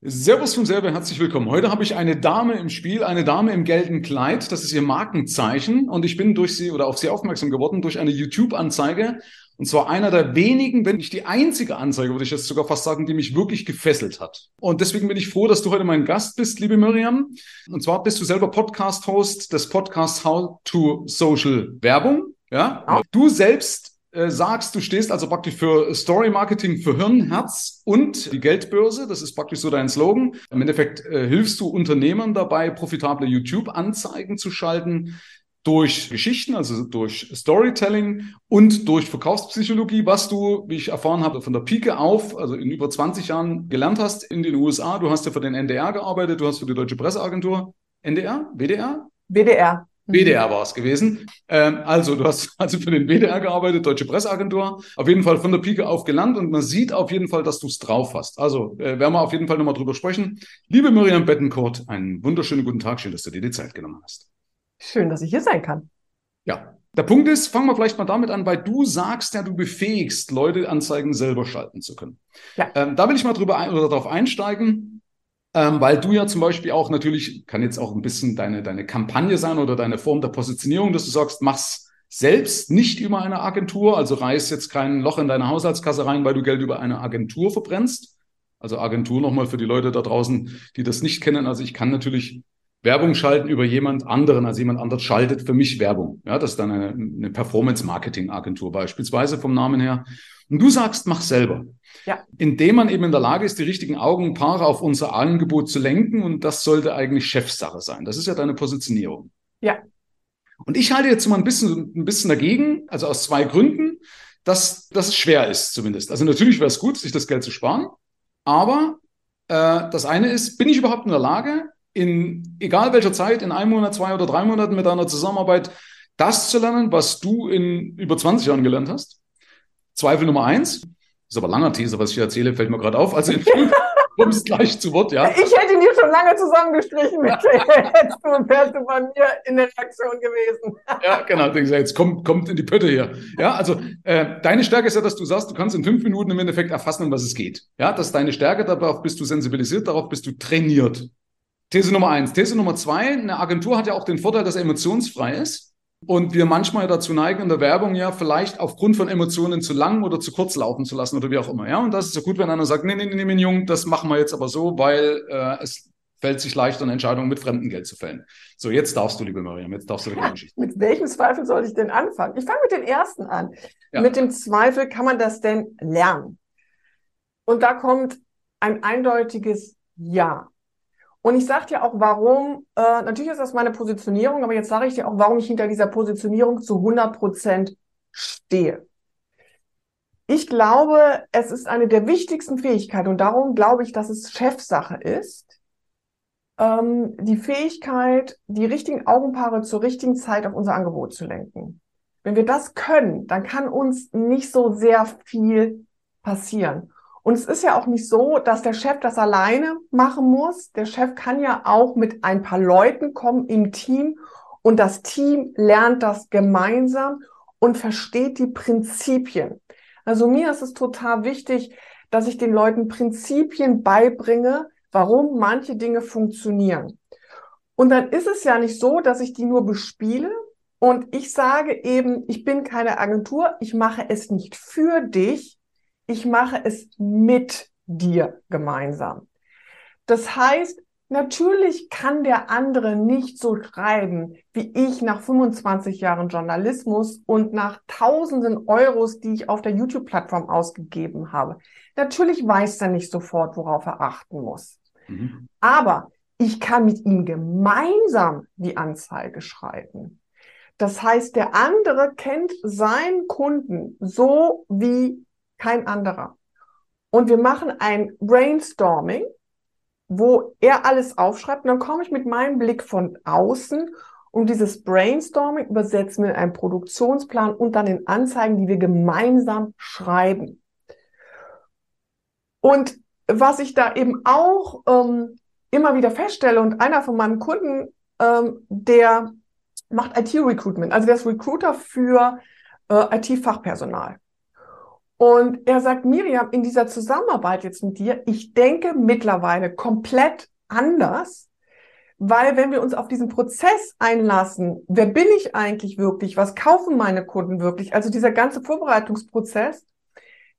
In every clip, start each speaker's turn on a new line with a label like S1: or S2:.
S1: Servus von selber, herzlich willkommen. Heute habe ich eine Dame im Spiel, eine Dame im gelben Kleid. Das ist ihr Markenzeichen und ich bin durch sie oder auf sie aufmerksam geworden durch eine YouTube-Anzeige. Und zwar einer der wenigen, wenn nicht die einzige Anzeige, würde ich jetzt sogar fast sagen, die mich wirklich gefesselt hat. Und deswegen bin ich froh, dass du heute mein Gast bist, liebe Miriam. Und zwar bist du selber Podcast-Host des Podcasts How to Social Werbung. Ja, du selbst äh, sagst, du stehst also praktisch für Story Marketing für Hirn, Herz und die Geldbörse. Das ist praktisch so dein Slogan. Im Endeffekt äh, hilfst du Unternehmern dabei, profitable YouTube-Anzeigen zu schalten durch Geschichten, also durch Storytelling und durch Verkaufspsychologie, was du, wie ich erfahren habe, von der Pike auf, also in über 20 Jahren gelernt hast in den USA. Du hast ja für den NDR gearbeitet, du hast für die Deutsche Presseagentur, NDR, WDR?
S2: WDR.
S1: WDR war es gewesen. Ähm, also, du hast also für den WDR gearbeitet, Deutsche Presseagentur, auf jeden Fall von der Pike auf gelernt und man sieht auf jeden Fall, dass du es drauf hast. Also, äh, werden wir auf jeden Fall nochmal drüber sprechen. Liebe Miriam Bettencourt, einen wunderschönen guten Tag, schön, dass du dir die Zeit genommen hast.
S2: Schön, dass ich hier sein kann.
S1: Ja. Der Punkt ist, fangen wir vielleicht mal damit an, weil du sagst ja, du befähigst, Leute Anzeigen selber schalten zu können. Ja. Ähm, da will ich mal drüber ein, oder darauf einsteigen ähm, weil du ja zum Beispiel auch natürlich, kann jetzt auch ein bisschen deine, deine Kampagne sein oder deine Form der Positionierung, dass du sagst, mach's selbst nicht über eine Agentur, also reiß jetzt kein Loch in deine Haushaltskasse rein, weil du Geld über eine Agentur verbrennst. Also Agentur nochmal für die Leute da draußen, die das nicht kennen. Also ich kann natürlich Werbung schalten über jemand anderen, also jemand anderes schaltet für mich Werbung. Ja, das ist dann eine, eine Performance-Marketing-Agentur beispielsweise vom Namen her. Und du sagst, mach selber. Ja. Indem man eben in der Lage ist, die richtigen Augenpaare auf unser Angebot zu lenken. Und das sollte eigentlich Chefsache sein. Das ist ja deine Positionierung.
S2: Ja.
S1: Und ich halte jetzt mal ein bisschen, ein bisschen dagegen, also aus zwei Gründen, dass, dass es schwer ist zumindest. Also natürlich wäre es gut, sich das Geld zu sparen. Aber äh, das eine ist, bin ich überhaupt in der Lage, in egal welcher Zeit, in einem Monat, zwei oder drei Monaten mit deiner Zusammenarbeit, das zu lernen, was du in über 20 Jahren gelernt hast? Zweifel Nummer eins. Das ist aber langer These, was ich erzähle, fällt mir gerade auf. Also in fünf kommst gleich zu Wort, ja.
S2: Ich hätte ihn dir schon lange zusammengestrichen mit jetzt und wärst du bei mir in der Reaktion gewesen.
S1: ja, genau. Jetzt kommt, kommt in die Pötte hier. Ja, also äh, deine Stärke ist ja, dass du sagst, du kannst in fünf Minuten im Endeffekt erfassen, um was es geht. Ja, das ist deine Stärke, darauf bist du sensibilisiert, darauf bist du trainiert. These Nummer eins. These Nummer zwei, eine Agentur hat ja auch den Vorteil, dass er emotionsfrei ist. Und wir manchmal dazu neigen, in der Werbung ja vielleicht aufgrund von Emotionen zu lang oder zu kurz laufen zu lassen oder wie auch immer. Ja, und das ist so gut, wenn einer sagt, nee, nee, nee, mein Jung, das machen wir jetzt aber so, weil äh, es fällt sich leichter, eine Entscheidung mit fremdem Geld zu fällen. So, jetzt darfst du, liebe Miriam, jetzt darfst du die Geschichte.
S2: Mit welchem Zweifel soll ich denn anfangen? Ich fange mit dem ersten an. Ja. Mit dem Zweifel, kann man das denn lernen? Und da kommt ein eindeutiges Ja. Und ich sage dir auch, warum, äh, natürlich ist das meine Positionierung, aber jetzt sage ich dir auch, warum ich hinter dieser Positionierung zu 100 Prozent stehe. Ich glaube, es ist eine der wichtigsten Fähigkeiten und darum glaube ich, dass es Chefsache ist, ähm, die Fähigkeit, die richtigen Augenpaare zur richtigen Zeit auf unser Angebot zu lenken. Wenn wir das können, dann kann uns nicht so sehr viel passieren. Und es ist ja auch nicht so, dass der Chef das alleine machen muss. Der Chef kann ja auch mit ein paar Leuten kommen im Team und das Team lernt das gemeinsam und versteht die Prinzipien. Also mir ist es total wichtig, dass ich den Leuten Prinzipien beibringe, warum manche Dinge funktionieren. Und dann ist es ja nicht so, dass ich die nur bespiele und ich sage eben, ich bin keine Agentur, ich mache es nicht für dich, ich mache es mit dir gemeinsam. Das heißt, natürlich kann der andere nicht so schreiben, wie ich nach 25 Jahren Journalismus und nach tausenden Euros, die ich auf der YouTube-Plattform ausgegeben habe. Natürlich weiß er nicht sofort, worauf er achten muss. Mhm. Aber ich kann mit ihm gemeinsam die Anzeige schreiben. Das heißt, der andere kennt seinen Kunden so wie kein anderer. Und wir machen ein Brainstorming, wo er alles aufschreibt. Und dann komme ich mit meinem Blick von außen und dieses Brainstorming übersetzen wir in einen Produktionsplan und dann in Anzeigen, die wir gemeinsam schreiben. Und was ich da eben auch ähm, immer wieder feststelle und einer von meinen Kunden, ähm, der macht IT-Recruitment, also der ist Recruiter für äh, IT-Fachpersonal. Und er sagt, Miriam, in dieser Zusammenarbeit jetzt mit dir, ich denke mittlerweile komplett anders, weil wenn wir uns auf diesen Prozess einlassen, wer bin ich eigentlich wirklich, was kaufen meine Kunden wirklich, also dieser ganze Vorbereitungsprozess,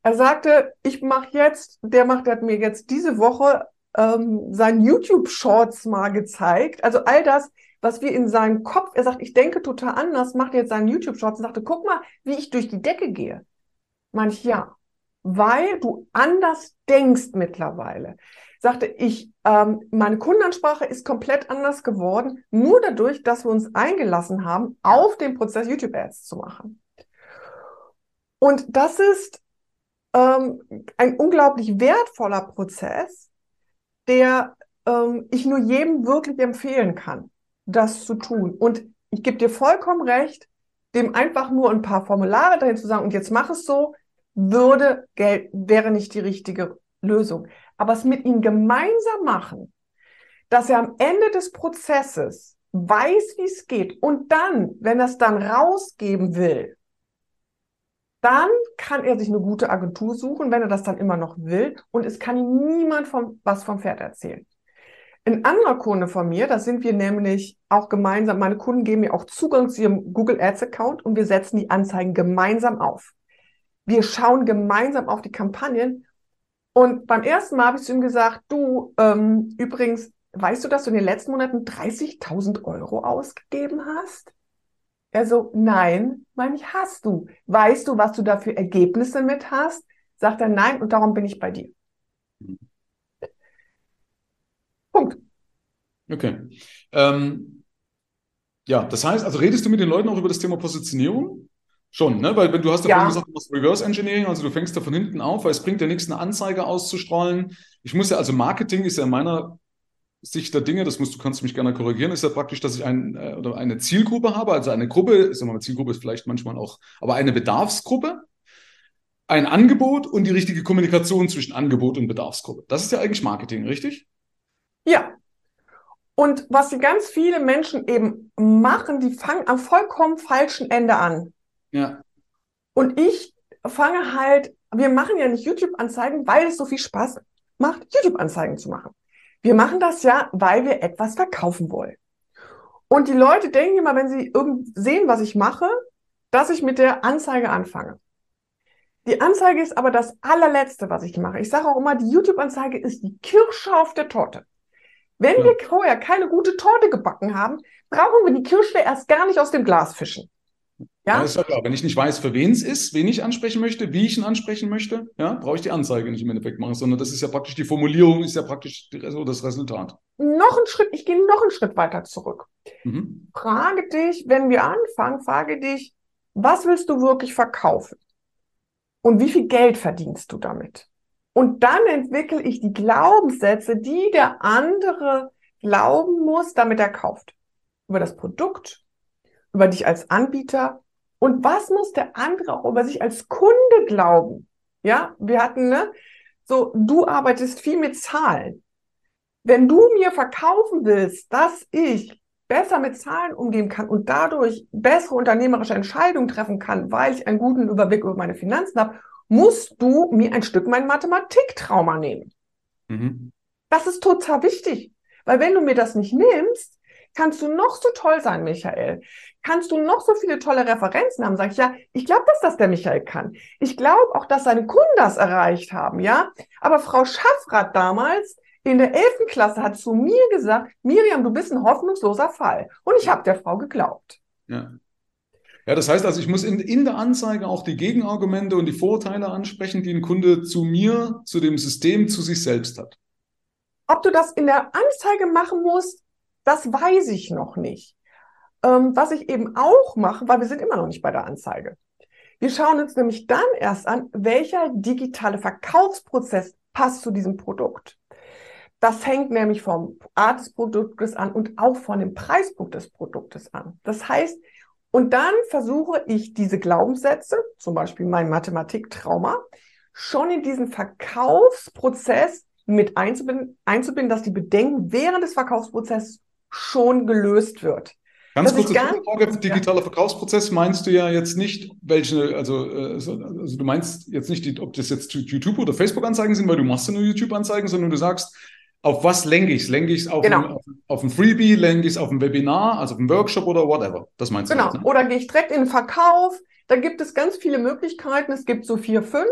S2: er sagte, ich mache jetzt, der macht, der hat mir jetzt diese Woche ähm, seinen YouTube-Shorts mal gezeigt. Also all das, was wir in seinem Kopf, er sagt, ich denke total anders, macht jetzt seinen YouTube-Shorts und sagte, guck mal, wie ich durch die Decke gehe. Manch ja, weil du anders denkst mittlerweile. Sagte ich, ähm, meine Kundenansprache ist komplett anders geworden, nur dadurch, dass wir uns eingelassen haben, auf den Prozess YouTube-Ads zu machen. Und das ist ähm, ein unglaublich wertvoller Prozess, der ähm, ich nur jedem wirklich empfehlen kann, das zu tun. Und ich gebe dir vollkommen recht, dem einfach nur ein paar Formulare dahin zu sagen, und jetzt mach es so, würde Geld, wäre nicht die richtige Lösung. Aber es mit ihm gemeinsam machen, dass er am Ende des Prozesses weiß, wie es geht und dann, wenn er es dann rausgeben will, dann kann er sich eine gute Agentur suchen, wenn er das dann immer noch will. Und es kann ihm niemand vom, was vom Pferd erzählen. Ein anderer Kunde von mir, da sind wir nämlich auch gemeinsam, meine Kunden geben mir auch Zugang zu ihrem Google Ads Account und wir setzen die Anzeigen gemeinsam auf. Wir schauen gemeinsam auf die Kampagnen. Und beim ersten Mal habe ich zu ihm gesagt, du, ähm, übrigens, weißt du, dass du in den letzten Monaten 30.000 Euro ausgegeben hast? Er so, nein, meine ich, hast du. Weißt du, was du da für Ergebnisse mit hast? Sagt er, nein, und darum bin ich bei dir. Punkt.
S1: Okay. Ähm, ja, das heißt, also redest du mit den Leuten auch über das Thema Positionierung? Schon, ne? Weil wenn du hast ja, ja. vorhin gesagt, du machst Reverse Engineering, also du fängst da von hinten auf, weil es bringt ja nichts, eine Anzeige auszustrahlen. Ich muss ja, also Marketing ist ja in meiner Sicht der Dinge, das musst du kannst mich gerne korrigieren, ist ja praktisch, dass ich ein, äh, oder eine Zielgruppe habe, also eine Gruppe, ich sag mal, Zielgruppe ist vielleicht manchmal auch, aber eine Bedarfsgruppe, ein Angebot und die richtige Kommunikation zwischen Angebot und Bedarfsgruppe. Das ist ja eigentlich Marketing, richtig?
S2: Ja. Und was die ganz viele Menschen eben machen, die fangen am vollkommen falschen Ende an.
S1: Ja.
S2: Und ich fange halt, wir machen ja nicht YouTube-Anzeigen, weil es so viel Spaß macht, YouTube-Anzeigen zu machen. Wir machen das ja, weil wir etwas verkaufen wollen. Und die Leute denken immer, wenn sie irgend sehen, was ich mache, dass ich mit der Anzeige anfange. Die Anzeige ist aber das allerletzte, was ich mache. Ich sage auch immer, die YouTube-Anzeige ist die Kirsche auf der Torte. Wenn ja. wir vorher keine gute Torte gebacken haben, brauchen wir die Kirsche erst gar nicht aus dem Glas fischen.
S1: Ja? ja, ist ja klar. Wenn ich nicht weiß, für wen es ist, wen ich ansprechen möchte, wie ich ihn ansprechen möchte, ja, brauche ich die Anzeige nicht im Endeffekt machen, sondern das ist ja praktisch die Formulierung, ist ja praktisch so das Resultat.
S2: Noch einen Schritt, ich gehe noch einen Schritt weiter zurück. Mhm. Frage dich, wenn wir anfangen, frage dich, was willst du wirklich verkaufen? Und wie viel Geld verdienst du damit? Und dann entwickle ich die Glaubenssätze, die der andere glauben muss, damit er kauft. Über das Produkt, über dich als Anbieter und was muss der andere auch über sich als Kunde glauben? Ja, wir hatten, ne, so, du arbeitest viel mit Zahlen. Wenn du mir verkaufen willst, dass ich besser mit Zahlen umgehen kann und dadurch bessere unternehmerische Entscheidungen treffen kann, weil ich einen guten Überblick über meine Finanzen habe, musst du mir ein Stück mein Mathematiktrauma nehmen. Mhm. Das ist total wichtig, weil wenn du mir das nicht nimmst, kannst du noch so toll sein, Michael. Kannst du noch so viele tolle Referenzen haben? Sag ich, ja, ich glaube, dass das der Michael kann. Ich glaube auch, dass seine Kunden das erreicht haben, ja. Aber Frau Schaffrath damals in der 11. Klasse hat zu mir gesagt, Miriam, du bist ein hoffnungsloser Fall. Und ich habe der Frau geglaubt.
S1: Ja. Ja, das heißt also, ich muss in, in der Anzeige auch die Gegenargumente und die Vorteile ansprechen, die ein Kunde zu mir, zu dem System, zu sich selbst hat.
S2: Ob du das in der Anzeige machen musst, das weiß ich noch nicht. Ähm, was ich eben auch mache, weil wir sind immer noch nicht bei der Anzeige. Wir schauen uns nämlich dann erst an, welcher digitale Verkaufsprozess passt zu diesem Produkt. Das hängt nämlich vom Art des Produktes an und auch von dem Preispunkt des Produktes an. Das heißt, und dann versuche ich diese Glaubenssätze, zum Beispiel mein Mathematiktrauma, schon in diesen Verkaufsprozess mit einzubinden, einzubinden, dass die Bedenken während des Verkaufsprozesses schon gelöst wird.
S1: Ganz kurze Frage, digitaler. Verkaufsprozess meinst du ja jetzt nicht, welche, also, äh, also du meinst jetzt nicht, die, ob das jetzt YouTube oder Facebook-Anzeigen sind, weil du machst ja nur YouTube-Anzeigen, sondern du sagst, auf was lenke ich es? Lenke ich es auf, genau. ein, auf, ein Freebie, lenke ich es auf ein Webinar, also auf ein Workshop oder whatever? Das meinst du?
S2: Genau. Ne? Oder gehe ich direkt in den Verkauf? Da gibt es ganz viele Möglichkeiten. Es gibt so vier, fünf.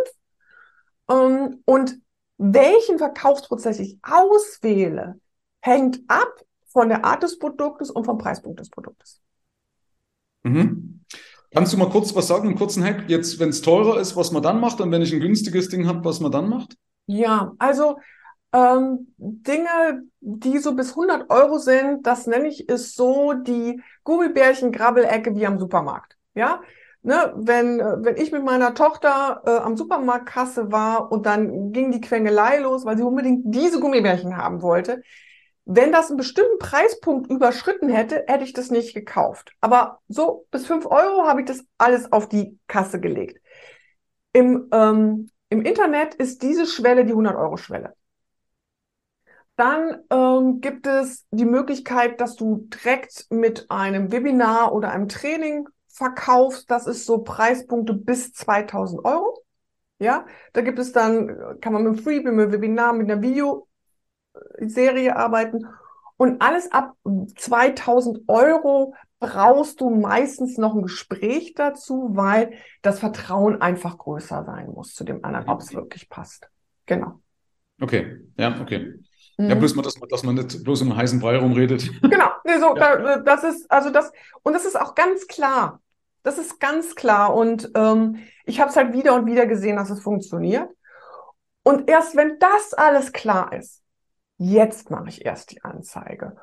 S2: Ähm, und welchen Verkaufsprozess ich auswähle, hängt ab von der Art des Produktes und vom Preispunkt des Produktes.
S1: Mhm. Kannst du mal kurz was sagen, einen kurzen Hack? Jetzt, wenn es teurer ist, was man dann macht und wenn ich ein günstiges Ding habe, was man dann macht?
S2: Ja, also ähm, Dinge, die so bis 100 Euro sind, das nenne ich ist so die Gummibärchen-Grabbelecke wie am Supermarkt. Ja, ne, wenn, wenn ich mit meiner Tochter äh, am Supermarktkasse war und dann ging die Quengelei los, weil sie unbedingt diese Gummibärchen haben wollte, wenn das einen bestimmten Preispunkt überschritten hätte, hätte ich das nicht gekauft. Aber so bis fünf Euro habe ich das alles auf die Kasse gelegt. Im, ähm, im Internet ist diese Schwelle die 100-Euro-Schwelle. Dann ähm, gibt es die Möglichkeit, dass du direkt mit einem Webinar oder einem Training verkaufst. Das ist so Preispunkte bis 2000 Euro. Ja, da gibt es dann, kann man mit einem Freebie, mit einem Webinar, mit einer Video Serie arbeiten. Und alles ab 2000 Euro brauchst du meistens noch ein Gespräch dazu, weil das Vertrauen einfach größer sein muss zu dem anderen, ob es wirklich passt. Genau.
S1: Okay, ja, okay. Mhm. Ja, bloß mal, dass man, dass man nicht bloß um heißen Brei rumredet.
S2: Genau, nee, so, ja. da, das ist, also das, und das ist auch ganz klar. Das ist ganz klar. Und ähm, ich habe es halt wieder und wieder gesehen, dass es funktioniert. Und erst wenn das alles klar ist, Jetzt mache ich erst die Anzeige.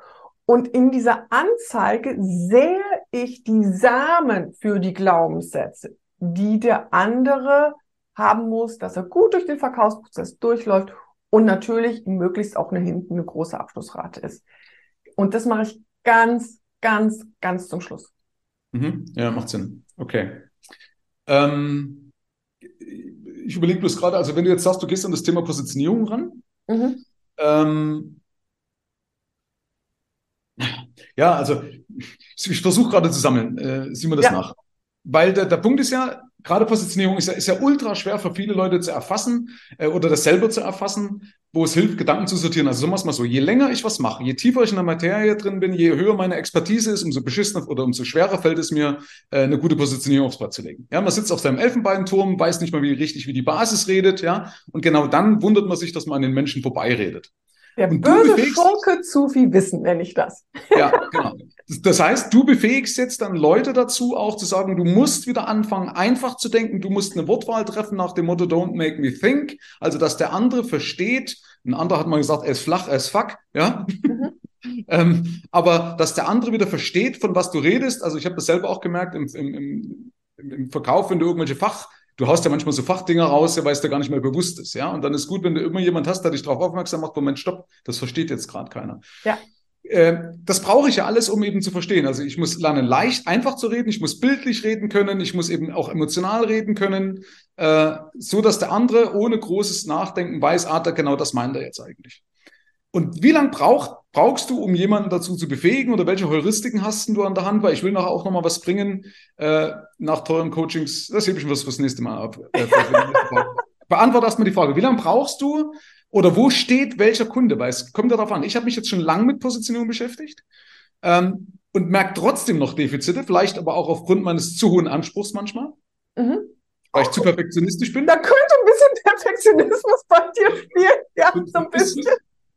S2: Und in dieser Anzeige sehe ich die Samen für die Glaubenssätze, die der andere haben muss, dass er gut durch den Verkaufsprozess durchläuft und natürlich möglichst auch eine hinten eine große Abschlussrate ist. Und das mache ich ganz, ganz, ganz zum Schluss.
S1: Mhm. Ja, macht Sinn. Okay. Ähm, ich überlege bloß gerade, also wenn du jetzt sagst, du gehst an das Thema Positionierung ran, mhm. Ähm, ja, also ich versuche gerade zu sammeln. Äh, sieh mir das ja. nach. Weil der, der Punkt ist ja, gerade Positionierung ist ja, ist ja ultra schwer für viele Leute zu erfassen äh, oder das selber zu erfassen, wo es hilft, Gedanken zu sortieren. Also wir es mal so, je länger ich was mache, je tiefer ich in der Materie drin bin, je höher meine Expertise ist, umso beschissener oder umso schwerer fällt es mir, äh, eine gute Positionierung aufs Blatt zu legen. Ja, man sitzt auf seinem Elfenbeinturm, weiß nicht mal wie richtig, wie die Basis redet, ja, und genau dann wundert man sich, dass man an den Menschen vorbeiredet.
S2: Der und böse Schurke zu viel Wissen, nenne ich das.
S1: Ja, genau. Das heißt, du befähigst jetzt dann Leute dazu, auch zu sagen, du musst wieder anfangen, einfach zu denken. Du musst eine Wortwahl treffen nach dem Motto, don't make me think. Also, dass der andere versteht. Ein anderer hat mal gesagt, ist flach, ist fuck. Ja. Mhm. ähm, aber dass der andere wieder versteht, von was du redest. Also, ich habe das selber auch gemerkt im, im, im, im Verkauf, wenn du irgendwelche Fach du haust ja manchmal so Fachdinger raus, ja, weil es dir gar nicht mehr bewusst ist, ja. Und dann ist gut, wenn du immer jemand hast, der dich darauf aufmerksam macht, Moment, stopp, das versteht jetzt gerade keiner.
S2: Ja.
S1: Äh, das brauche ich ja alles, um eben zu verstehen. Also ich muss lernen, leicht, einfach zu reden, ich muss bildlich reden können, ich muss eben auch emotional reden können, äh, so dass der andere ohne großes Nachdenken weiß, ah, da, genau das meint er jetzt eigentlich. Und wie lange braucht, brauchst du, um jemanden dazu zu befähigen oder welche Heuristiken hast du an der Hand? Weil ich will nachher auch nochmal was bringen äh, nach teuren Coachings. Das hebe ich mir fürs nächste Mal ab. Äh, Beantworte erstmal die Frage, wie lange brauchst du oder wo steht welcher Kunde? Weil es kommt darauf an. Ich habe mich jetzt schon lange mit Positionierung beschäftigt ähm, und merke trotzdem noch Defizite, vielleicht aber auch aufgrund meines zu hohen Anspruchs manchmal. Mhm. Weil ich zu perfektionistisch bin.
S2: Da könnte ein bisschen Perfektionismus bei dir spielen. Ja, so ein bisschen.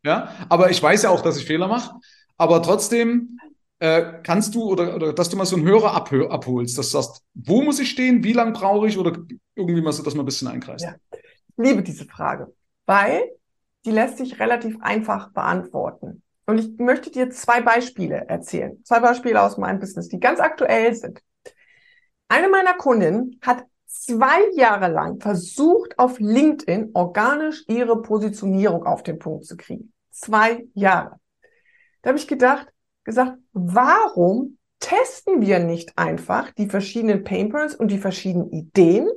S1: Ja, aber ich weiß ja auch, dass ich Fehler mache. Aber trotzdem äh, kannst du oder, oder dass du mal so einen Hörer abhol abholst, dass du sagst, wo muss ich stehen, wie lange brauche ich oder irgendwie mal so, dass man ein bisschen einkreist. Ja.
S2: Ich liebe diese Frage, weil die lässt sich relativ einfach beantworten. Und ich möchte dir zwei Beispiele erzählen. Zwei Beispiele aus meinem Business, die ganz aktuell sind. Eine meiner Kundinnen hat zwei Jahre lang versucht, auf LinkedIn organisch ihre Positionierung auf den Punkt zu kriegen. Zwei Jahre. Da habe ich gedacht, gesagt, warum testen wir nicht einfach die verschiedenen Painpoints und die verschiedenen Ideen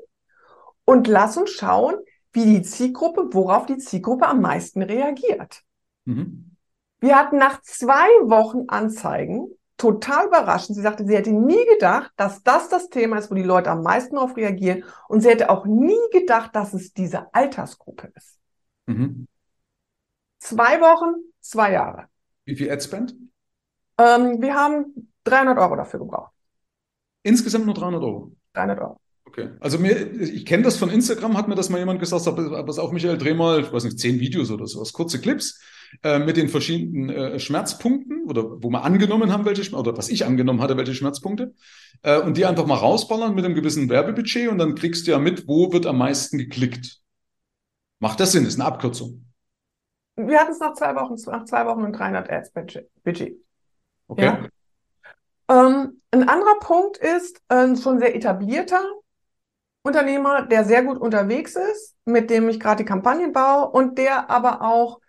S2: und lass uns schauen, wie die Zielgruppe, worauf die Zielgruppe am meisten reagiert. Mhm. Wir hatten nach zwei Wochen Anzeigen total überraschend. Sie sagte, sie hätte nie gedacht, dass das das Thema ist, wo die Leute am meisten darauf reagieren. Und sie hätte auch nie gedacht, dass es diese Altersgruppe ist. Mhm. Zwei Wochen, zwei Jahre.
S1: Wie viel Adspend?
S2: Ähm, wir haben 300 Euro dafür gebraucht.
S1: Insgesamt nur 300 Euro?
S2: 300 Euro.
S1: Okay. Also mir, ich kenne das von Instagram, hat mir das mal jemand gesagt, pass auf, Michael, dreh mal, ich weiß nicht, zehn Videos oder sowas, kurze Clips äh, mit den verschiedenen äh, Schmerzpunkten oder wo wir angenommen haben, welche oder was ich angenommen hatte, welche Schmerzpunkte äh, und die einfach mal rausballern mit einem gewissen Werbebudget und dann kriegst du ja mit, wo wird am meisten geklickt. Macht das Sinn? Ist eine Abkürzung.
S2: Wir hatten es nach zwei Wochen, nach zwei Wochen und 300 Ads Budget. Okay. Ja. Ähm, ein anderer Punkt ist ein schon sehr etablierter Unternehmer, der sehr gut unterwegs ist, mit dem ich gerade die Kampagnen baue und der aber auch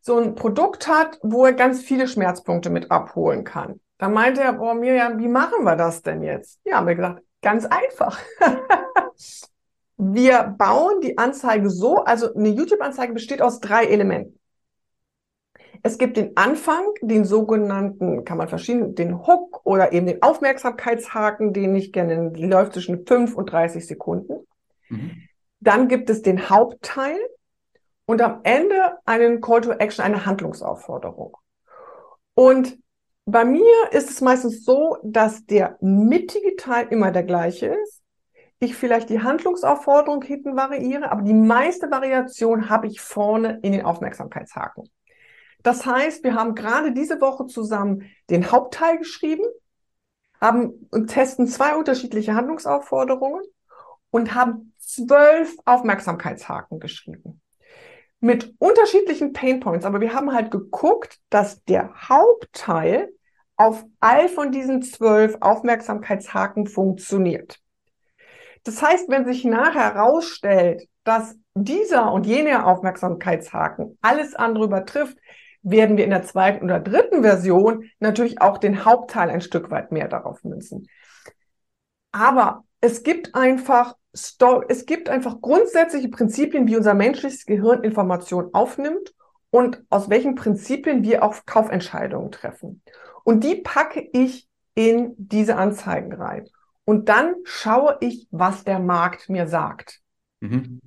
S2: so ein Produkt hat, wo er ganz viele Schmerzpunkte mit abholen kann. Dann meinte er, boah, Miriam, wie machen wir das denn jetzt? Ja, haben wir gesagt, ganz einfach. wir bauen die Anzeige so, also eine YouTube-Anzeige besteht aus drei Elementen. Es gibt den Anfang, den sogenannten, kann man verschieden, den Hook oder eben den Aufmerksamkeitshaken, den ich gerne, die läuft zwischen 5 und 30 Sekunden. Mhm. Dann gibt es den Hauptteil und am Ende einen Call to Action, eine Handlungsaufforderung. Und bei mir ist es meistens so, dass der mittige Teil immer der gleiche ist. Ich vielleicht die Handlungsaufforderung hinten variiere, aber die meiste Variation habe ich vorne in den Aufmerksamkeitshaken. Das heißt, wir haben gerade diese Woche zusammen den Hauptteil geschrieben, haben und testen zwei unterschiedliche Handlungsaufforderungen und haben zwölf Aufmerksamkeitshaken geschrieben. Mit unterschiedlichen Painpoints, aber wir haben halt geguckt, dass der Hauptteil auf all von diesen zwölf Aufmerksamkeitshaken funktioniert. Das heißt, wenn sich nachher herausstellt, dass dieser und jener Aufmerksamkeitshaken alles andere übertrifft, werden wir in der zweiten oder dritten Version natürlich auch den Hauptteil ein Stück weit mehr darauf münzen. Aber es gibt einfach es gibt einfach grundsätzliche Prinzipien, wie unser menschliches Gehirn Informationen aufnimmt und aus welchen Prinzipien wir auch Kaufentscheidungen treffen. Und die packe ich in diese Anzeigen rein. Und dann schaue ich, was der Markt mir sagt. Mhm.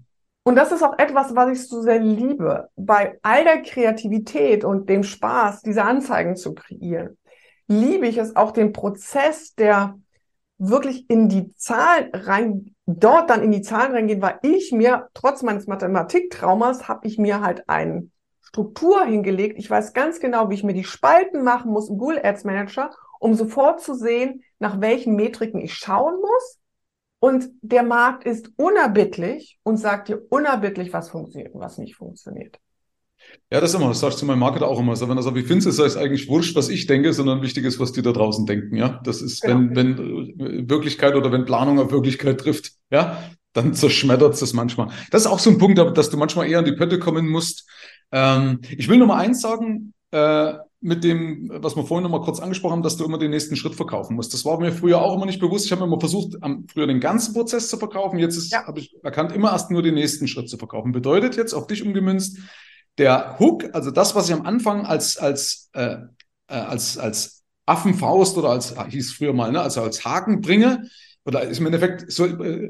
S2: Und das ist auch etwas, was ich so sehr liebe, bei all der Kreativität und dem Spaß, diese Anzeigen zu kreieren, liebe ich es auch den Prozess, der wirklich in die Zahlen rein, dort dann in die Zahlen reingehen, weil ich mir, trotz meines Mathematiktraumas, habe ich mir halt eine Struktur hingelegt. Ich weiß ganz genau, wie ich mir die Spalten machen muss im Google Ads Manager, um sofort zu sehen, nach welchen Metriken ich schauen muss und der Markt ist unerbittlich und sagt dir unerbittlich, was funktioniert und was nicht funktioniert.
S1: Ja, das immer, das sagst du meinem Marketer auch immer. So, wenn er sagt, wie findest du es, ist eigentlich wurscht, was ich denke, sondern wichtig ist, was die da draußen denken. Ja, das ist, genau. wenn, wenn äh, Wirklichkeit oder wenn Planung auf Wirklichkeit trifft, ja, dann zerschmettert es das manchmal. Das ist auch so ein Punkt, dass du manchmal eher an die Pötte kommen musst. Ähm, ich will noch mal eins sagen, äh, mit dem, was wir vorhin noch mal kurz angesprochen haben, dass du immer den nächsten Schritt verkaufen musst. Das war mir früher auch immer nicht bewusst. Ich habe immer versucht, am, früher den ganzen Prozess zu verkaufen. Jetzt ja. habe ich erkannt, immer erst nur den nächsten Schritt zu verkaufen. Bedeutet jetzt auf dich umgemünzt, der Hook, also das, was ich am Anfang als, als, äh, äh als, als Affenfaust oder als, hieß früher mal, ne, also als Haken bringe, oder ist im Endeffekt so, äh,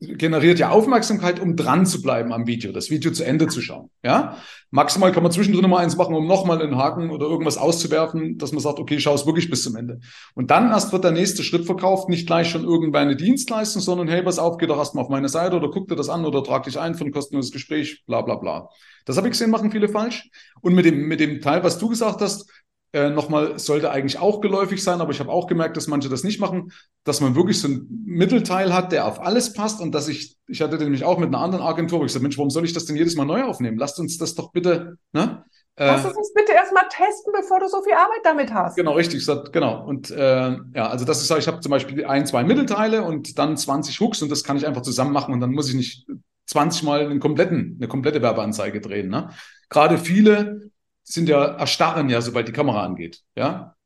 S1: generiert ja Aufmerksamkeit, um dran zu bleiben am Video, das Video zu Ende zu schauen. Ja, maximal kann man zwischendrin mal eins machen, um nochmal einen Haken oder irgendwas auszuwerfen, dass man sagt, okay, schau es wirklich bis zum Ende. Und dann erst wird der nächste Schritt verkauft, nicht gleich schon irgendeine Dienstleistung, sondern hey, pass auf, geh doch erstmal auf meine Seite oder guck dir das an oder trag dich ein für ein kostenloses Gespräch, bla bla bla. Das habe ich gesehen, machen viele falsch. Und mit dem, mit dem Teil, was du gesagt hast, äh, nochmal, sollte eigentlich auch geläufig sein, aber ich habe auch gemerkt, dass manche das nicht machen, dass man wirklich so einen Mittelteil hat, der auf alles passt und dass ich, ich hatte nämlich auch mit einer anderen Agentur, wo ich gesagt, Mensch, warum soll ich das denn jedes Mal neu aufnehmen? Lasst uns das doch bitte, ne?
S2: Lass es uns bitte erstmal testen, bevor du so viel Arbeit damit hast.
S1: Genau, richtig. Genau. Und äh, ja, also das ist, ich habe zum Beispiel ein, zwei Mittelteile und dann 20 Hooks und das kann ich einfach zusammen machen und dann muss ich nicht 20 Mal einen kompletten, eine komplette Werbeanzeige drehen. Ne? Gerade viele sind ja erstarren ja, sobald die Kamera angeht. Ja.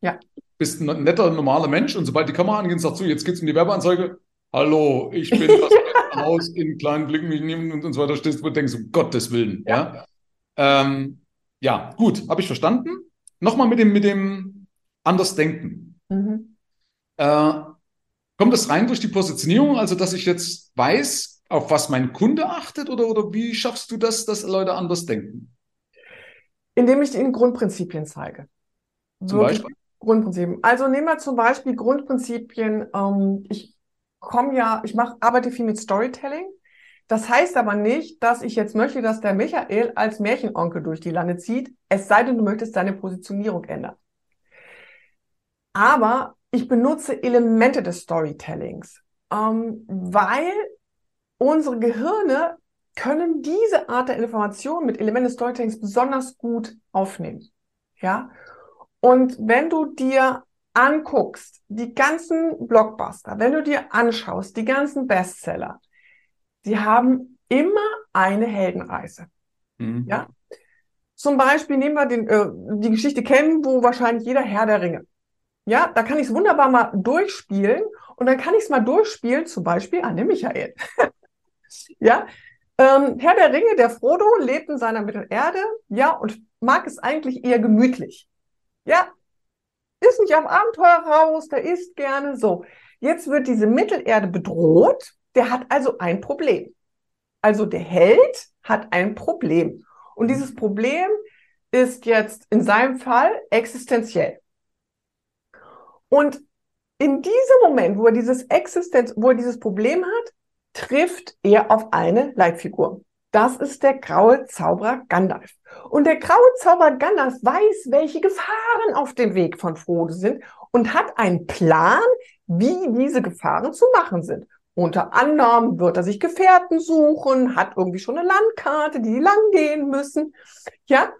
S2: Ja.
S1: Bist ein netter, normaler Mensch und sobald die Kamera angeht, sagst du, jetzt geht's um die Werbeanzeige. Hallo, ich bin das Haus in kleinen Blicken mich nehmen und, und so weiter stehst und denkst, um Gottes Willen. Ja. Ja, ähm, ja gut, habe ich verstanden. Nochmal mit dem, mit dem, anders denken. Mhm. Äh, kommt das rein durch die Positionierung, also dass ich jetzt weiß, auf was mein Kunde achtet oder, oder wie schaffst du das, dass Leute anders denken?
S2: Indem ich ihnen Grundprinzipien zeige.
S1: Zum Wirklich Beispiel?
S2: Grundprinzipien. Also nehmen wir zum Beispiel Grundprinzipien. Ähm, ich komme ja, ich mache, arbeite viel mit Storytelling. Das heißt aber nicht, dass ich jetzt möchte, dass der Michael als Märchenonkel durch die Lande zieht, es sei denn, du möchtest deine Positionierung ändern. Aber ich benutze Elemente des Storytellings, ähm, weil unsere Gehirne können diese Art der Information mit Elementen des Storytellings besonders gut aufnehmen. Ja. Und wenn du dir anguckst, die ganzen Blockbuster, wenn du dir anschaust, die ganzen Bestseller, sie haben immer eine Heldenreise. Mhm. Ja. Zum Beispiel nehmen wir den, äh, die Geschichte kennen, wo wahrscheinlich jeder Herr der Ringe. Ja, da kann ich es wunderbar mal durchspielen und dann kann ich es mal durchspielen, zum Beispiel an den Michael. ja, ähm, Herr der Ringe, der Frodo, lebt in seiner Mittelerde, ja, und mag es eigentlich eher gemütlich. Ja, ist nicht am Abenteuer raus, der isst gerne so. Jetzt wird diese Mittelerde bedroht, der hat also ein Problem. Also der Held hat ein Problem. Und dieses Problem ist jetzt in seinem Fall existenziell. Und in diesem Moment, wo er dieses Existenz, wo er dieses Problem hat, trifft er auf eine Leitfigur. Das ist der graue Zauberer Gandalf. Und der graue Zauberer Gandalf weiß, welche Gefahren auf dem Weg von Frodo sind und hat einen Plan, wie diese Gefahren zu machen sind. Unter anderem wird er sich Gefährten suchen, hat irgendwie schon eine Landkarte, die lang gehen müssen. Ja.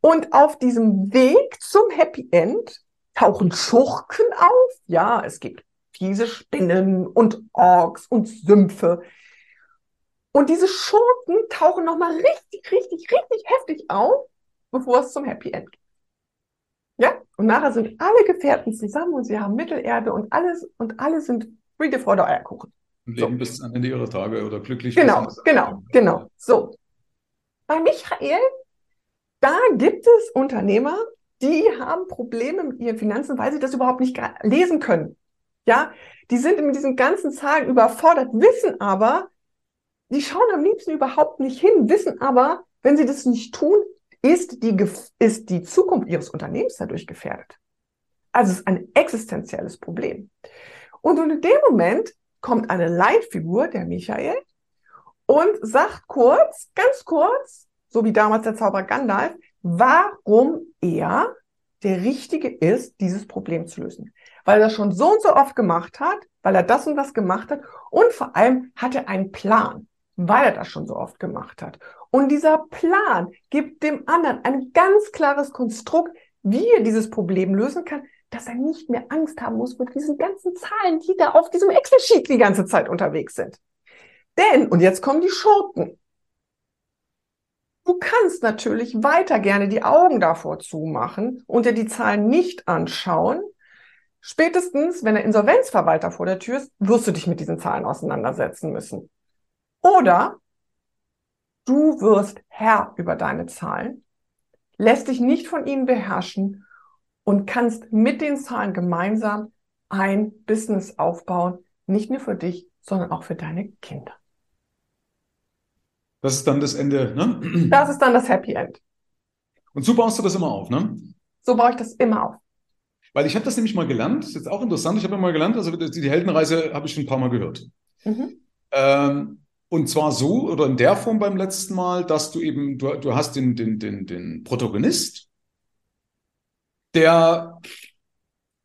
S2: Und auf diesem Weg zum Happy End tauchen Schurken auf. Ja, es gibt fiese Spinnen und Orks und Sümpfe. Und diese Schurken tauchen nochmal richtig, richtig, richtig heftig auf, bevor es zum Happy End geht. Ja, und nachher sind alle Gefährten zusammen und sie haben Mittelerde und alles und alle sind Friede, Freude, Eierkuchen.
S1: Und leben so. bis am Ende ihrer Tage oder glücklich.
S2: Genau, genau, genau. So. Bei Michael, da gibt es Unternehmer, die haben Probleme mit ihren Finanzen, weil sie das überhaupt nicht lesen können. Ja, die sind mit diesen ganzen Zahlen überfordert, wissen aber, die schauen am liebsten überhaupt nicht hin, wissen aber, wenn sie das nicht tun, ist die, ist die Zukunft ihres Unternehmens dadurch gefährdet. Also es ist ein existenzielles Problem. Und in dem Moment kommt eine Leitfigur, der Michael, und sagt kurz, ganz kurz, so wie damals der Zauberer Gandalf, warum er der Richtige ist, dieses Problem zu lösen. Weil er das schon so und so oft gemacht hat, weil er das und das gemacht hat und vor allem hat er einen Plan, weil er das schon so oft gemacht hat. Und dieser Plan gibt dem anderen ein ganz klares Konstrukt, wie er dieses Problem lösen kann, dass er nicht mehr Angst haben muss mit diesen ganzen Zahlen, die da auf diesem Excel-Sheet die ganze Zeit unterwegs sind. Denn, und jetzt kommen die Schurken. Du kannst natürlich weiter gerne die Augen davor zumachen und dir die Zahlen nicht anschauen. Spätestens, wenn der Insolvenzverwalter vor der Tür ist, wirst du dich mit diesen Zahlen auseinandersetzen müssen. Oder du wirst Herr über deine Zahlen, lässt dich nicht von ihnen beherrschen und kannst mit den Zahlen gemeinsam ein Business aufbauen, nicht nur für dich, sondern auch für deine Kinder.
S1: Das ist dann das Ende, ne?
S2: Das ist dann das Happy End.
S1: Und so baust du das immer auf, ne?
S2: So baue ich das immer auf.
S1: Weil ich habe das nämlich mal gelernt, das ist jetzt auch interessant, ich habe mal gelernt, also die Heldenreise habe ich schon ein paar Mal gehört. Mhm. Ähm, und zwar so oder in der Form beim letzten Mal, dass du eben, du, du hast den, den, den, den Protagonist, der,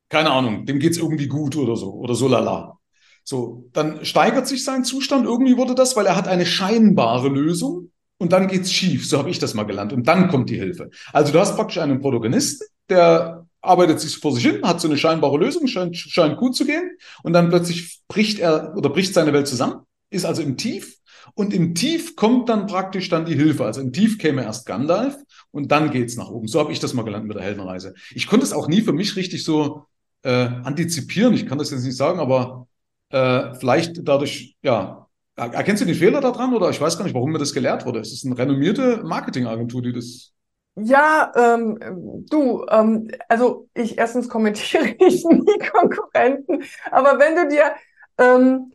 S1: keine Ahnung, dem geht's irgendwie gut oder so, oder so lala. So, dann steigert sich sein Zustand, irgendwie wurde das, weil er hat eine scheinbare Lösung und dann geht's schief, so habe ich das mal gelernt. Und dann kommt die Hilfe. Also du hast praktisch einen Protagonisten, der arbeitet sich vor sich hin, hat so eine scheinbare Lösung, scheint, scheint gut zu gehen und dann plötzlich bricht er oder bricht seine Welt zusammen, ist also im Tief und im Tief kommt dann praktisch dann die Hilfe. Also im Tief käme erst Gandalf und dann geht's nach oben. So habe ich das mal gelernt mit der Heldenreise. Ich konnte es auch nie für mich richtig so äh, antizipieren. Ich kann das jetzt nicht sagen, aber äh, vielleicht dadurch, ja, erkennst du den Fehler daran oder ich weiß gar nicht, warum mir das gelehrt wurde. Es ist eine renommierte Marketingagentur, die das
S2: Ja, ähm, du, ähm, also ich erstens kommentiere ich nie Konkurrenten, aber wenn du dir, ähm,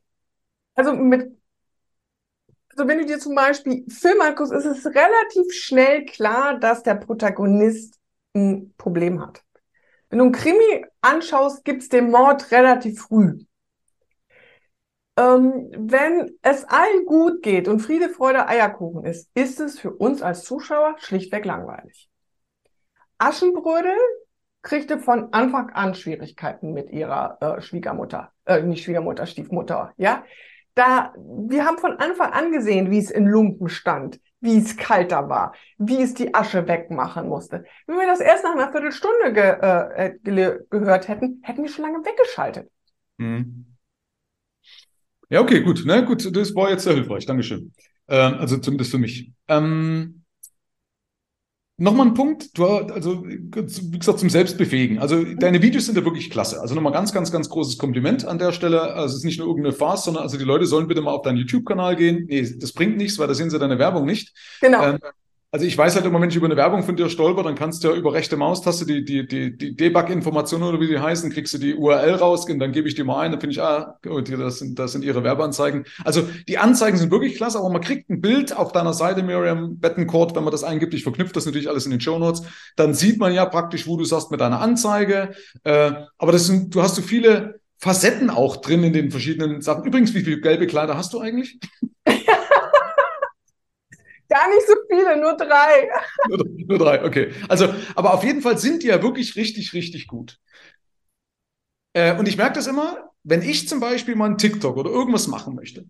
S2: also mit, also wenn du dir zum Beispiel Film anguckst, ist es relativ schnell klar, dass der Protagonist ein Problem hat. Wenn du einen Krimi anschaust, gibt's den Mord relativ früh. Ähm, wenn es allen gut geht und Friede, Freude, Eierkuchen ist, ist es für uns als Zuschauer schlichtweg langweilig. Aschenbrödel kriegte von Anfang an Schwierigkeiten mit ihrer äh, Schwiegermutter, äh, nicht Schwiegermutter, Stiefmutter, ja. Da, wir haben von Anfang an gesehen, wie es in Lumpen stand, wie es kalter war, wie es die Asche wegmachen musste. Wenn wir das erst nach einer Viertelstunde ge, äh, äh ge gehört hätten, hätten wir schon lange weggeschaltet. Mhm.
S1: Ja, okay, gut. Ne, gut, das war jetzt sehr hilfreich. Dankeschön. Ähm, also zumindest für mich. Ähm, Nochmal ein Punkt, du, also wie gesagt, zum Selbstbefähigen. Also deine Videos sind ja wirklich klasse. Also nochmal ganz, ganz, ganz großes Kompliment an der Stelle. Also es ist nicht nur irgendeine Farce, sondern also die Leute sollen bitte mal auf deinen YouTube-Kanal gehen. Nee, das bringt nichts, weil da sehen sie deine Werbung nicht.
S2: Genau. Ähm,
S1: also ich weiß halt immer, wenn ich über eine Werbung von dir stolper, dann kannst du ja über rechte Maustaste die, die, die, die Debug-Informationen oder wie die heißen, kriegst du die URL raus und dann gebe ich die mal ein, dann finde ich, ah, das sind, das sind ihre Werbeanzeigen. Also die Anzeigen sind wirklich klasse, aber man kriegt ein Bild auf deiner Seite, Miriam Bettencourt, wenn man das eingibt, ich verknüpfe das natürlich alles in den Show Notes, dann sieht man ja praktisch, wo du sagst mit deiner Anzeige. Äh, aber das sind, du hast so viele Facetten auch drin in den verschiedenen Sachen. Übrigens, wie viele gelbe Kleider hast du eigentlich?
S2: Gar nicht so viele, nur drei.
S1: nur, drei, okay. Also, aber auf jeden Fall sind die ja wirklich richtig, richtig gut. Äh, und ich merke das immer, wenn ich zum Beispiel mal einen TikTok oder irgendwas machen möchte,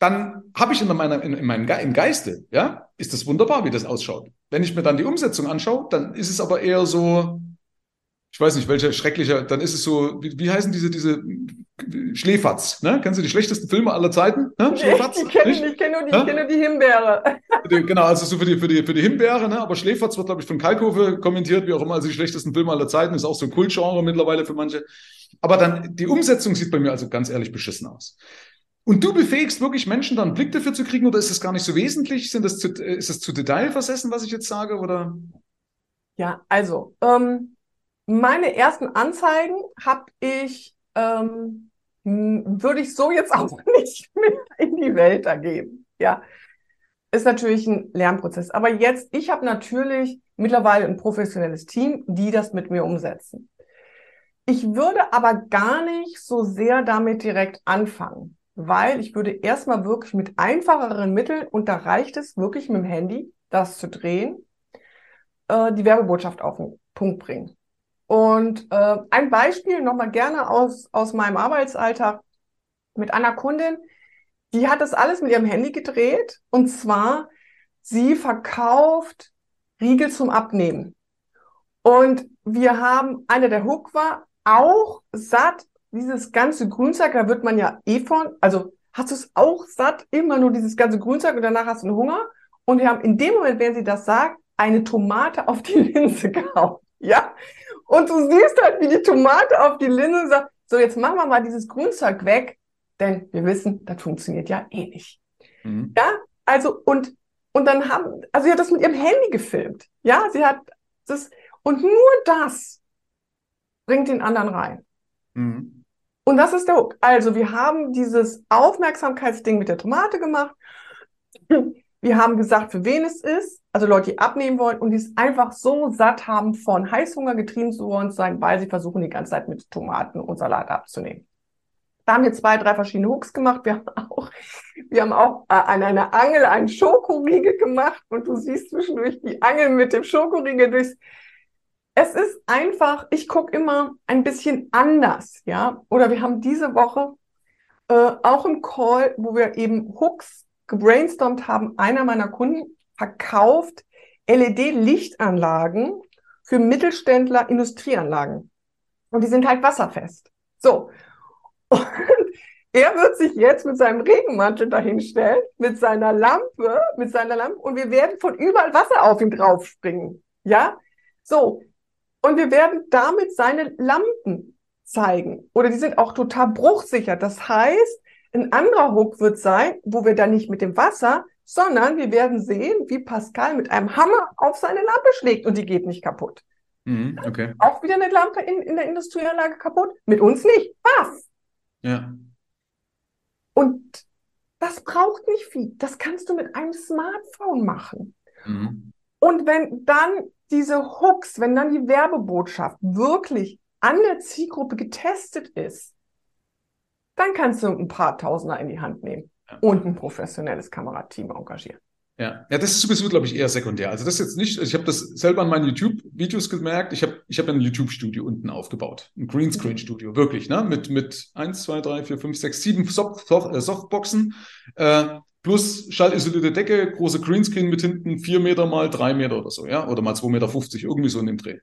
S1: dann habe ich in, meiner, in, in meinem Ge im Geiste, ja, ist das wunderbar, wie das ausschaut. Wenn ich mir dann die Umsetzung anschaue, dann ist es aber eher so, ich weiß nicht, welcher schrecklicher, dann ist es so, wie, wie heißen diese, diese Schläferz, ne? Kennst du die schlechtesten Filme aller Zeiten? Ne?
S2: Schläferz? Ich kenne kenn nur, die, ja? kenn nur die Himbeere.
S1: Genau, also so für die, für die, für die Himbeere, ne? aber Schläferz wird, glaube ich, von Kalkofe kommentiert, wie auch immer, also die schlechtesten Filme aller Zeiten, ist auch so ein Kultgenre mittlerweile für manche. Aber dann, die Umsetzung sieht bei mir also ganz ehrlich beschissen aus. Und du befähigst wirklich Menschen, da einen Blick dafür zu kriegen, oder ist es gar nicht so wesentlich? Sind das zu, ist es zu detailversessen, was ich jetzt sage, oder?
S2: Ja, also, ähm, meine ersten Anzeigen habe ich, ähm, würde ich so jetzt auch nicht mehr in die Welt ergeben. Ja, ist natürlich ein Lernprozess. Aber jetzt, ich habe natürlich mittlerweile ein professionelles Team, die das mit mir umsetzen. Ich würde aber gar nicht so sehr damit direkt anfangen, weil ich würde erstmal wirklich mit einfacheren Mitteln, und da reicht es wirklich mit dem Handy, das zu drehen, äh, die Werbebotschaft auf den Punkt bringen. Und äh, ein Beispiel nochmal gerne aus, aus meinem Arbeitsalltag mit einer Kundin, die hat das alles mit ihrem Handy gedreht und zwar, sie verkauft Riegel zum Abnehmen. Und wir haben, einer der Hook war, auch satt, dieses ganze Grünzeug, da wird man ja eh von, also hast du es auch satt, immer nur dieses ganze Grünzeug und danach hast du einen Hunger. Und wir haben in dem Moment, wenn sie das sagt, eine Tomate auf die Linse gehauen. Ja, und du siehst halt, wie die Tomate auf die Linse sagt, so jetzt machen wir mal dieses Grünzeug weg, denn wir wissen, das funktioniert ja eh nicht. Mhm. Ja, also und und dann haben, also sie hat das mit ihrem Handy gefilmt. Ja, sie hat das und nur das bringt den anderen rein. Mhm. Und das ist der Hook. Also wir haben dieses Aufmerksamkeitsding mit der Tomate gemacht. Wir haben gesagt, für wen es ist, also Leute, die abnehmen wollen und die es einfach so satt haben, von Heißhunger getrieben zu wollen sein, weil sie versuchen die ganze Zeit mit Tomaten und Salat abzunehmen. Da haben wir zwei, drei verschiedene Hooks gemacht. Wir haben auch, wir haben auch äh, an einer Angel einen Schokoriegel gemacht und du siehst zwischendurch die Angel mit dem Schokoriegel durchs. Es ist einfach, ich gucke immer ein bisschen anders, ja. Oder wir haben diese Woche äh, auch im Call, wo wir eben Hooks gebrainstormt haben, einer meiner Kunden verkauft LED-Lichtanlagen für Mittelständler Industrieanlagen. Und die sind halt wasserfest. So. Und er wird sich jetzt mit seinem Regenmantel dahinstellen, mit seiner Lampe, mit seiner Lampe, und wir werden von überall Wasser auf ihn draufspringen. Ja? So. Und wir werden damit seine Lampen zeigen. Oder die sind auch total bruchsicher. Das heißt, ein anderer Hook wird sein, wo wir dann nicht mit dem Wasser, sondern wir werden sehen, wie Pascal mit einem Hammer auf seine Lampe schlägt und die geht nicht kaputt.
S1: Mhm, okay.
S2: Auch wieder eine Lampe in, in der Industrieanlage kaputt? Mit uns nicht. Was?
S1: Ja.
S2: Und das braucht nicht viel. Das kannst du mit einem Smartphone machen. Mhm. Und wenn dann diese Hooks, wenn dann die Werbebotschaft wirklich an der Zielgruppe getestet ist, dann kannst du ein paar Tausender in die Hand nehmen. Und ein professionelles Kamerateam engagieren.
S1: Ja. ja, das ist sowieso, glaube ich, eher sekundär. Also das ist jetzt nicht, ich habe das selber an meinen YouTube-Videos gemerkt. Ich habe ich hab ein YouTube-Studio unten aufgebaut. Ein Greenscreen-Studio, wirklich, ne? Mit, mit eins, zwei, drei, vier, fünf, sechs, sieben äh, Softboxen. Äh, plus schallisolierte Decke, große Greenscreen mit hinten, vier Meter mal drei Meter oder so, ja, oder mal zwei Meter, fünfzig, irgendwie so in dem Dreh.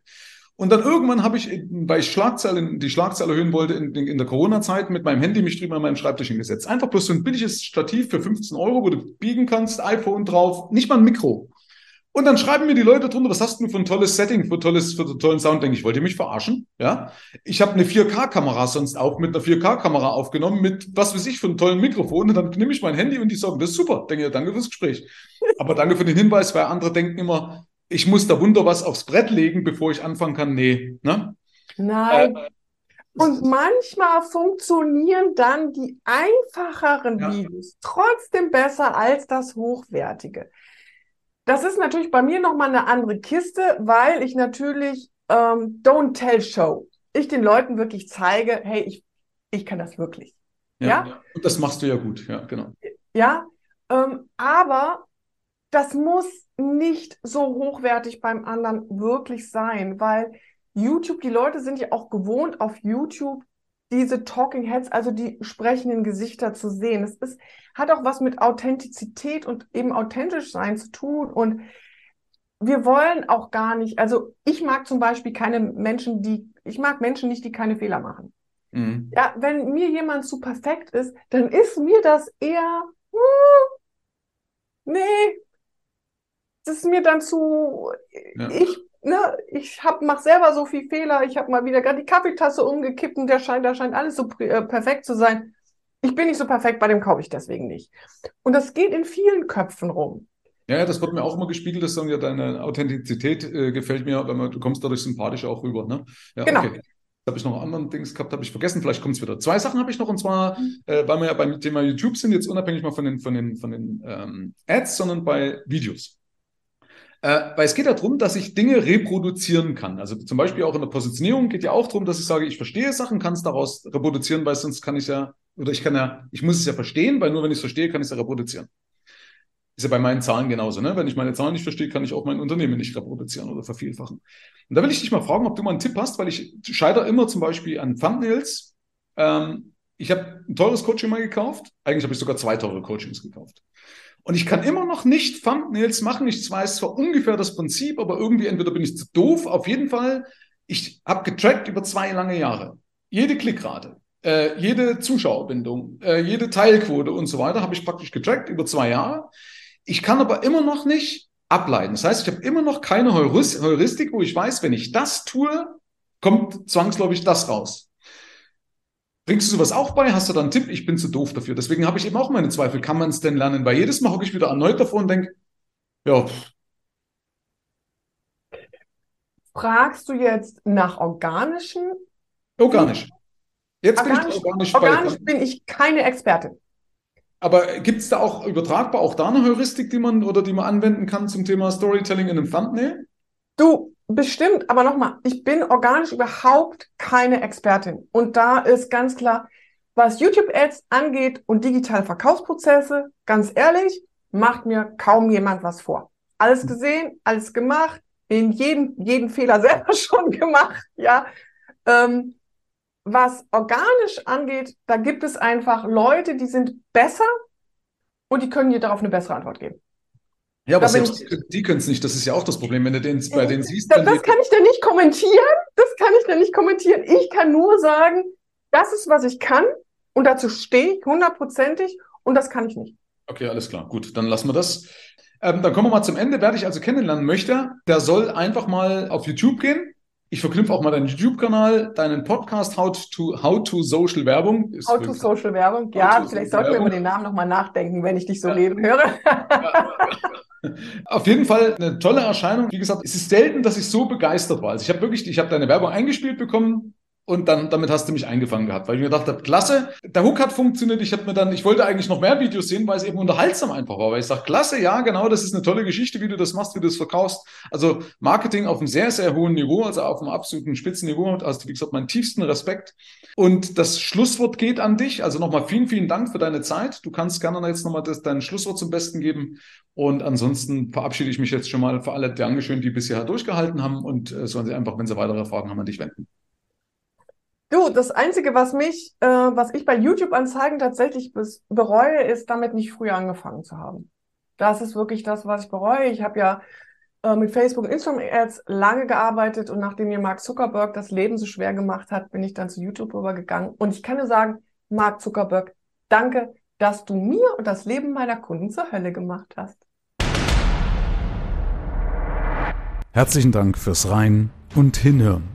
S1: Und dann irgendwann habe ich, weil ich Schlagzeilen, die Schlagzeile erhöhen wollte in, in der Corona-Zeit, mit meinem Handy mich drüben an meinem Schreibtisch hingesetzt. Einfach bloß so ein billiges Stativ für 15 Euro, wo du biegen kannst, iPhone drauf, nicht mal ein Mikro. Und dann schreiben mir die Leute drunter, was hast du für ein tolles Setting, für tolles, für einen tollen Sound? Denke ich, wollt ihr mich verarschen? Ja. Ich habe eine 4K-Kamera sonst auch mit einer 4K-Kamera aufgenommen, mit was weiß ich für einen tollen Mikrofon. Und dann nehme ich mein Handy und die sagen, das ist super. Denke ich, danke fürs Gespräch. Aber danke für den Hinweis, weil andere denken immer, ich muss da wunder was aufs Brett legen, bevor ich anfangen kann. Nee, ne?
S2: Nein. Äh, und manchmal funktionieren dann die einfacheren ja. Videos trotzdem besser als das hochwertige. Das ist natürlich bei mir nochmal eine andere Kiste, weil ich natürlich ähm, Don't Tell Show. Ich den Leuten wirklich zeige, hey, ich, ich kann das wirklich.
S1: Ja, ja? Und das machst du ja gut, ja, genau.
S2: Ja, ähm, aber das muss nicht so hochwertig beim anderen wirklich sein, weil YouTube, die Leute sind ja auch gewohnt, auf YouTube diese Talking Heads, also die sprechenden Gesichter zu sehen. Es ist, hat auch was mit Authentizität und eben authentisch sein zu tun. Und wir wollen auch gar nicht, also ich mag zum Beispiel keine Menschen, die, ich mag Menschen nicht, die keine Fehler machen. Mhm. Ja, wenn mir jemand zu perfekt ist, dann ist mir das eher, hm, nee, das ist mir dann zu, ja. ich, ne, ich hab, mach selber so viel Fehler, ich habe mal wieder gerade die Kaffeetasse umgekippt und der scheint, da scheint alles so äh, perfekt zu sein. Ich bin nicht so perfekt, bei dem kaufe ich deswegen nicht. Und das geht in vielen Köpfen rum.
S1: Ja, das wird mir auch immer gespiegelt, dass sagen ja, deine Authentizität äh, gefällt mir, weil man, du kommst dadurch sympathisch auch rüber. Ne? Ja,
S2: genau. Okay.
S1: Habe ich noch anderen Dings gehabt, habe ich vergessen, vielleicht kommt es wieder. Zwei Sachen habe ich noch, und zwar, mhm. äh, weil wir ja beim Thema YouTube sind, jetzt unabhängig mal von den, von den, von den ähm, Ads, sondern bei Videos. Äh, weil es geht ja darum, dass ich Dinge reproduzieren kann. Also zum Beispiel auch in der Positionierung geht ja auch darum, dass ich sage, ich verstehe Sachen, kann es daraus reproduzieren, weil sonst kann ich ja, oder ich kann ja, ich muss es ja verstehen, weil nur wenn ich es verstehe, kann ich es ja reproduzieren. Ist ja bei meinen Zahlen genauso, ne? Wenn ich meine Zahlen nicht verstehe, kann ich auch mein Unternehmen nicht reproduzieren oder vervielfachen. Und da will ich dich mal fragen, ob du mal einen Tipp hast, weil ich scheitere immer zum Beispiel an Thumbnails. Ähm, ich habe ein teures Coaching mal gekauft. Eigentlich habe ich sogar zwei teure Coachings gekauft. Und ich kann immer noch nicht Thumbnails machen. Ich weiß zwar ungefähr das Prinzip, aber irgendwie entweder bin ich zu doof. Auf jeden Fall, ich habe getrackt über zwei lange Jahre. Jede Klickrate, äh, jede Zuschauerbindung, äh, jede Teilquote und so weiter habe ich praktisch getrackt über zwei Jahre. Ich kann aber immer noch nicht ableiten. Das heißt, ich habe immer noch keine Heuristik, wo ich weiß, wenn ich das tue, kommt zwangsläufig das raus. Bringst du sowas auch bei? Hast du da einen Tipp? Ich bin zu doof dafür. Deswegen habe ich eben auch meine Zweifel. Kann man es denn lernen? Weil jedes Mal hocke ich wieder erneut davor und denke, ja.
S2: Fragst du jetzt nach organischen?
S1: Organisch.
S2: Jetzt organisch, bin ich organisch. Organisch bin ich keine Expertin.
S1: Aber gibt es da auch übertragbar auch da eine Heuristik, die man oder die man anwenden kann zum Thema Storytelling in einem Thumbnail?
S2: Du, Bestimmt, aber nochmal, ich bin organisch überhaupt keine Expertin. Und da ist ganz klar, was YouTube-Ads angeht und digitale Verkaufsprozesse, ganz ehrlich, macht mir kaum jemand was vor. Alles hm. gesehen, alles gemacht, in jeden, jeden Fehler selber schon gemacht, ja. Ähm, was organisch angeht, da gibt es einfach Leute, die sind besser und die können dir darauf eine bessere Antwort geben.
S1: Ja, aber selbst ich, die können es nicht. Das ist ja auch das Problem, wenn du den bei denen siehst.
S2: Das, das kann ich dir nicht kommentieren. Das kann ich dir nicht kommentieren. Ich kann nur sagen, das ist, was ich kann. Und dazu stehe ich hundertprozentig. Und das kann ich nicht.
S1: Okay, alles klar. Gut, dann lassen wir das. Ähm, dann kommen wir mal zum Ende. Wer dich also kennenlernen möchte, der soll einfach mal auf YouTube gehen. Ich verknüpfe auch mal deinen YouTube-Kanal, deinen Podcast How to, How to Social Werbung.
S2: Ist How to Social Werbung. Ja, vielleicht sollten wir über den Namen nochmal nachdenken, wenn ich dich so ja. reden höre. Ja.
S1: Auf jeden Fall eine tolle Erscheinung. Wie gesagt, es ist selten, dass ich so begeistert war. Also ich habe wirklich, ich habe deine Werbung eingespielt bekommen, und dann, damit hast du mich eingefangen gehabt, weil ich mir gedacht habe, klasse, der Hook hat funktioniert. Ich habe mir dann, ich wollte eigentlich noch mehr Videos sehen, weil es eben unterhaltsam einfach war. Weil ich sage, klasse, ja, genau, das ist eine tolle Geschichte, wie du das machst, wie du das verkaufst. Also Marketing auf einem sehr, sehr hohen Niveau, also auf einem absoluten Spitzenniveau. Also wie gesagt, meinen tiefsten Respekt. Und das Schlusswort geht an dich. Also nochmal vielen, vielen Dank für deine Zeit. Du kannst gerne jetzt nochmal das, dein Schlusswort zum Besten geben. Und ansonsten verabschiede ich mich jetzt schon mal für alle Dankeschön, die bisher durchgehalten haben und äh, sollen sie einfach, wenn sie weitere Fragen haben, an dich wenden.
S2: Du, das Einzige, was mich, äh, was ich bei YouTube-Anzeigen tatsächlich bereue, ist, damit nicht früher angefangen zu haben. Das ist wirklich das, was ich bereue. Ich habe ja äh, mit Facebook und Instagram Ads lange gearbeitet und nachdem mir Mark Zuckerberg das Leben so schwer gemacht hat, bin ich dann zu YouTube rübergegangen. Und ich kann nur sagen, Mark Zuckerberg, danke, dass du mir und das Leben meiner Kunden zur Hölle gemacht hast.
S3: Herzlichen Dank fürs Rein und Hinhören.